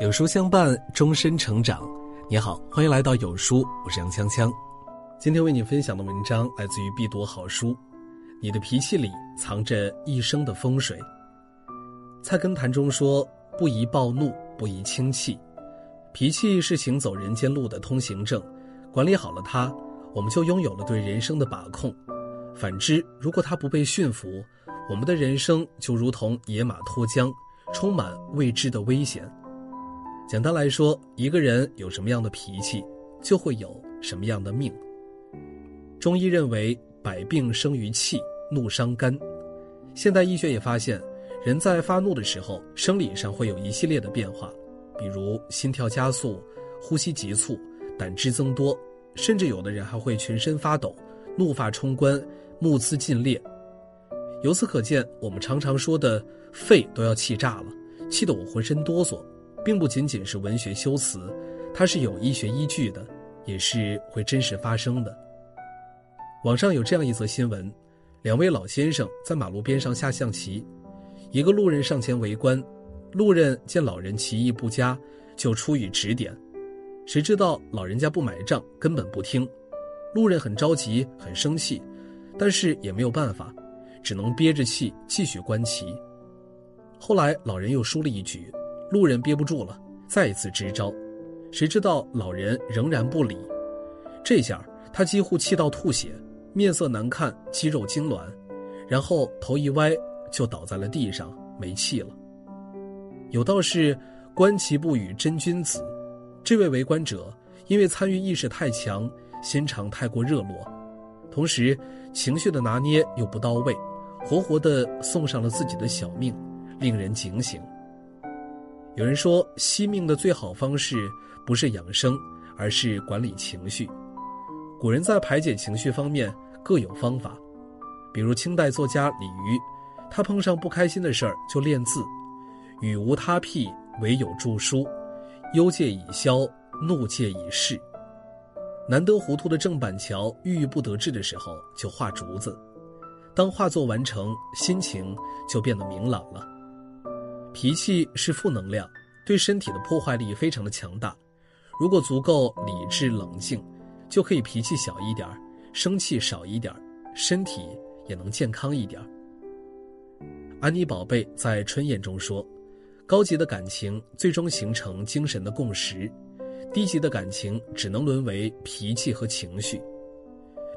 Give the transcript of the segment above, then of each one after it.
有书相伴，终身成长。你好，欢迎来到有书，我是杨锵锵。今天为你分享的文章来自于必读好书。你的脾气里藏着一生的风水。菜根谭中说：“不宜暴怒，不宜轻气。脾气是行走人间路的通行证，管理好了它，我们就拥有了对人生的把控。反之，如果它不被驯服，我们的人生就如同野马脱缰，充满未知的危险。”简单来说，一个人有什么样的脾气，就会有什么样的命。中医认为，百病生于气，怒伤肝。现代医学也发现，人在发怒的时候，生理上会有一系列的变化，比如心跳加速、呼吸急促、胆汁增多，甚至有的人还会全身发抖、怒发冲冠、目眦尽裂。由此可见，我们常常说的“肺都要气炸了，气得我浑身哆嗦”。并不仅仅是文学修辞，它是有医学依据的，也是会真实发生的。网上有这样一则新闻：两位老先生在马路边上下象棋，一个路人上前围观，路人见老人棋艺不佳，就出语指点，谁知道老人家不买账，根本不听。路人很着急，很生气，但是也没有办法，只能憋着气继续观棋。后来老人又输了一局。路人憋不住了，再次支招，谁知道老人仍然不理。这下他几乎气到吐血，面色难看，肌肉痉挛，然后头一歪就倒在了地上，没气了。有道是“观其不语真君子”，这位围观者因为参与意识太强，心肠太过热络，同时情绪的拿捏又不到位，活活的送上了自己的小命，令人警醒。有人说，惜命的最好方式不是养生，而是管理情绪。古人在排解情绪方面各有方法，比如清代作家李渔，他碰上不开心的事儿就练字：“语无他癖，唯有著书。忧戒已消，怒戒已逝。”难得糊涂的郑板桥郁郁不得志的时候，就画竹子。当画作完成，心情就变得明朗了。脾气是负能量，对身体的破坏力非常的强大。如果足够理智冷静，就可以脾气小一点生气少一点身体也能健康一点安妮宝贝在《春燕》中说：“高级的感情最终形成精神的共识，低级的感情只能沦为脾气和情绪。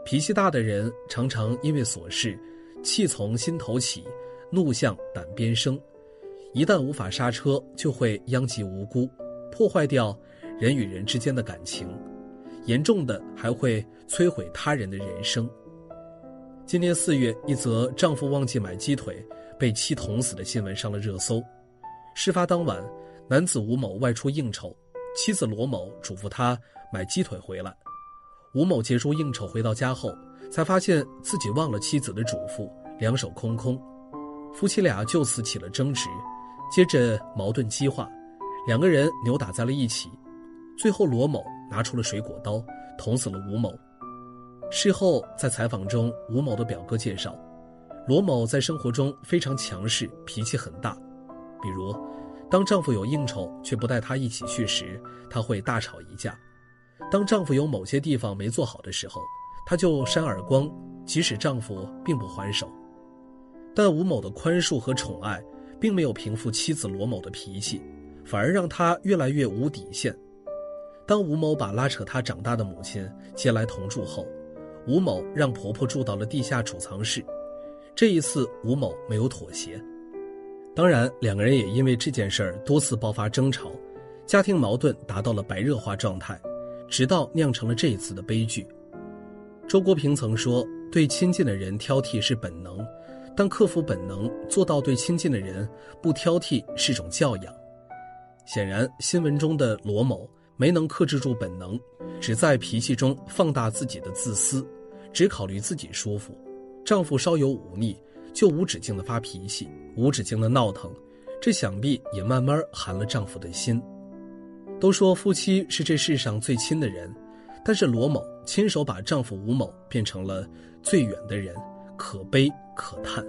脾气大的人常常因为琐事，气从心头起，怒向胆边生。”一旦无法刹车，就会殃及无辜，破坏掉人与人之间的感情，严重的还会摧毁他人的人生。今年四月，一则丈夫忘记买鸡腿被妻捅死的新闻上了热搜。事发当晚，男子吴某外出应酬，妻子罗某嘱咐他买鸡腿回来。吴某结束应酬回到家后，才发现自己忘了妻子的嘱咐，两手空空，夫妻俩就此起了争执。接着矛盾激化，两个人扭打在了一起，最后罗某拿出了水果刀捅死了吴某。事后在采访中，吴某的表哥介绍，罗某在生活中非常强势，脾气很大。比如，当丈夫有应酬却不带她一起去时，她会大吵一架；当丈夫有某些地方没做好的时候，她就扇耳光，即使丈夫并不还手。但吴某的宽恕和宠爱。并没有平复妻子罗某的脾气，反而让她越来越无底线。当吴某把拉扯他长大的母亲接来同住后，吴某让婆婆住到了地下储藏室。这一次，吴某没有妥协。当然，两个人也因为这件事儿多次爆发争吵，家庭矛盾达到了白热化状态，直到酿成了这一次的悲剧。周国平曾说：“对亲近的人挑剔是本能。”但克服本能，做到对亲近的人不挑剔是种教养。显然，新闻中的罗某没能克制住本能，只在脾气中放大自己的自私，只考虑自己舒服。丈夫稍有忤逆，就无止境的发脾气，无止境的闹腾，这想必也慢慢寒了丈夫的心。都说夫妻是这世上最亲的人，但是罗某亲手把丈夫吴某变成了最远的人。可悲可叹，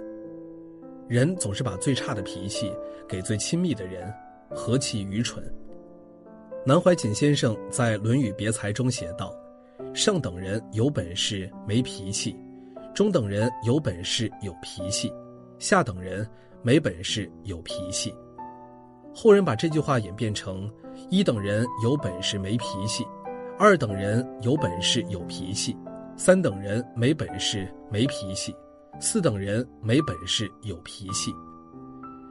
人总是把最差的脾气给最亲密的人，何其愚蠢！南怀瑾先生在《论语别裁》中写道：“上等人有本事没脾气，中等人有本事有脾气，下等人没本事有脾气。”后人把这句话演变成：一等人有本事没脾气，二等人有本事有脾气，三等人没本事没脾气，四等人没本事有脾气。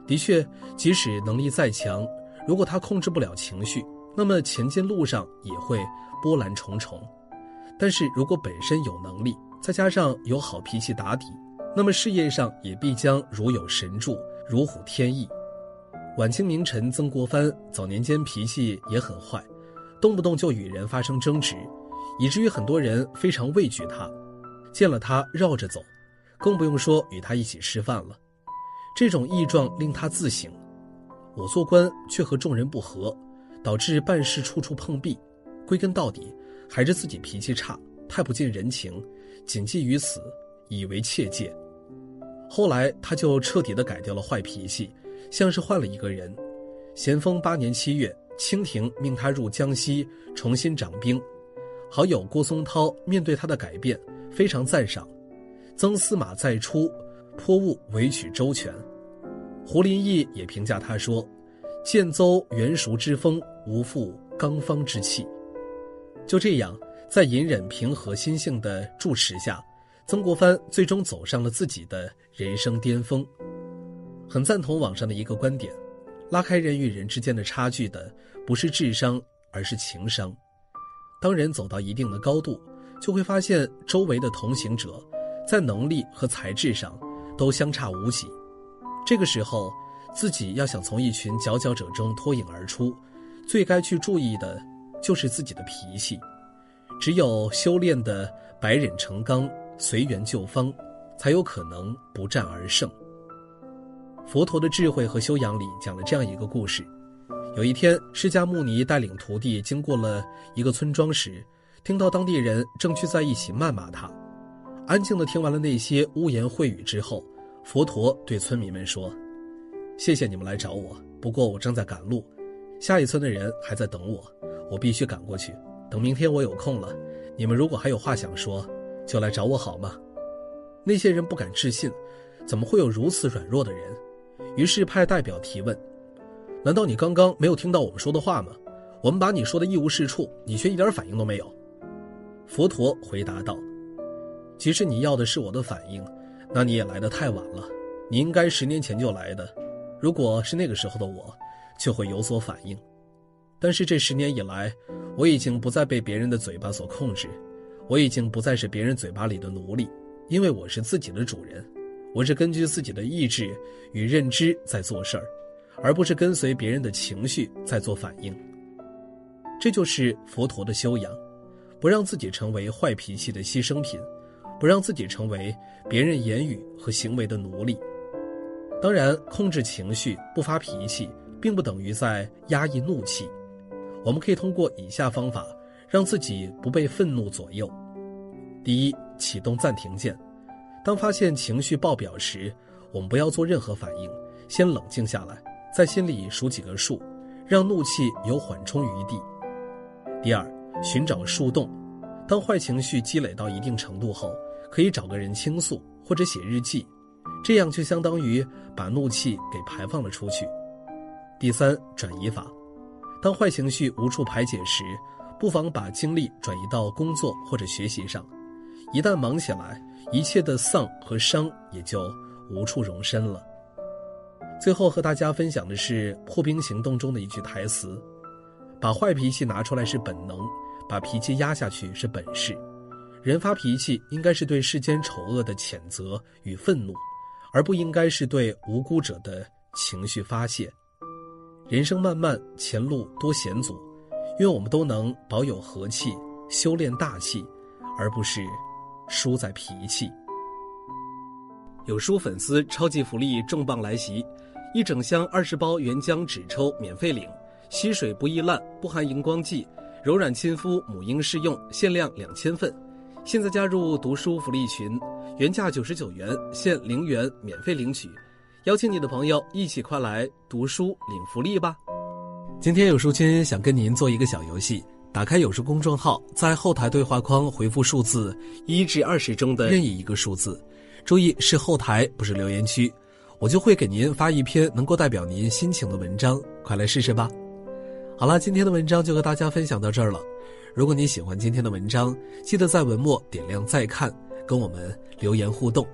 的确，即使能力再强，如果他控制不了情绪，那么前进路上也会波澜重重。但是如果本身有能力，再加上有好脾气打底，那么事业上也必将如有神助，如虎添翼。晚清名臣曾国藩早年间脾气也很坏，动不动就与人发生争执，以至于很多人非常畏惧他，见了他绕着走，更不用说与他一起吃饭了。这种异状令他自省：我做官却和众人不和，导致办事处处碰壁，归根到底还是自己脾气差，太不近人情，谨记于此，以为切戒。后来他就彻底的改掉了坏脾气。像是换了一个人。咸丰八年七月，清廷命他入江西重新掌兵。好友郭松涛面对他的改变，非常赞赏。曾司马再出，颇务委曲周全。胡林翼也评价他说：“见邹元熟之风，无负刚方之气。”就这样，在隐忍平和心性的助持下，曾国藩最终走上了自己的人生巅峰。很赞同网上的一个观点，拉开人与人之间的差距的不是智商，而是情商。当人走到一定的高度，就会发现周围的同行者，在能力和才智上都相差无几。这个时候，自己要想从一群佼佼者中脱颖而出，最该去注意的就是自己的脾气。只有修炼的百忍成钢、随缘就方，才有可能不战而胜。佛陀的智慧和修养里讲了这样一个故事：有一天，释迦牟尼带领徒弟经过了一个村庄时，听到当地人正聚在一起谩骂他。安静的听完了那些污言秽语之后，佛陀对村民们说：“谢谢你们来找我，不过我正在赶路，下一村的人还在等我，我必须赶过去。等明天我有空了，你们如果还有话想说，就来找我好吗？”那些人不敢置信，怎么会有如此软弱的人？于是派代表提问：“难道你刚刚没有听到我们说的话吗？我们把你说的一无是处，你却一点反应都没有。”佛陀回答道：“其实你要的是我的反应，那你也来得太晚了。你应该十年前就来的。如果是那个时候的我，就会有所反应。但是这十年以来，我已经不再被别人的嘴巴所控制，我已经不再是别人嘴巴里的奴隶，因为我是自己的主人。”我是根据自己的意志与认知在做事儿，而不是跟随别人的情绪在做反应。这就是佛陀的修养，不让自己成为坏脾气的牺牲品，不让自己成为别人言语和行为的奴隶。当然，控制情绪、不发脾气，并不等于在压抑怒气。我们可以通过以下方法，让自己不被愤怒左右。第一，启动暂停键。当发现情绪爆表时，我们不要做任何反应，先冷静下来，在心里数几个数，让怒气有缓冲余地。第二，寻找树洞。当坏情绪积累到一定程度后，可以找个人倾诉或者写日记，这样就相当于把怒气给排放了出去。第三，转移法。当坏情绪无处排解时，不妨把精力转移到工作或者学习上。一旦忙起来，一切的丧和伤也就无处容身了。最后和大家分享的是《破冰行动》中的一句台词：“把坏脾气拿出来是本能，把脾气压下去是本事。人发脾气应该是对世间丑恶的谴责与愤怒，而不应该是对无辜者的情绪发泄。人生漫漫，前路多险阻，愿我们都能保有和气，修炼大气，而不是。”输在脾气。有书粉丝超级福利重磅来袭，一整箱二十包原浆纸抽免费领，吸水不易烂，不含荧光剂，柔软亲肤，母婴适用，限量两千份。现在加入读书福利群，原价九十九元，现零元免费领取。邀请你的朋友一起快来读书领福利吧。今天有书君想跟您做一个小游戏，打开有书公众号，在后台对话框回复数字一至二十中的任意一个数字，注意是后台，不是留言区，我就会给您发一篇能够代表您心情的文章，快来试试吧。好了，今天的文章就和大家分享到这儿了。如果你喜欢今天的文章，记得在文末点亮再看，跟我们留言互动。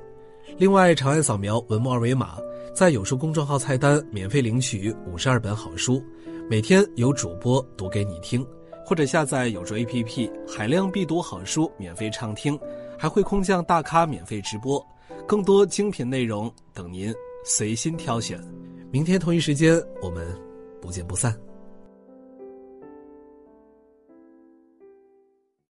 另外，长按扫描文末二维码，在有书公众号菜单免费领取五十二本好书。每天有主播读给你听，或者下载有书 APP，海量必读好书免费畅听，还会空降大咖免费直播，更多精品内容等您随心挑选。明天同一时间，我们不见不散。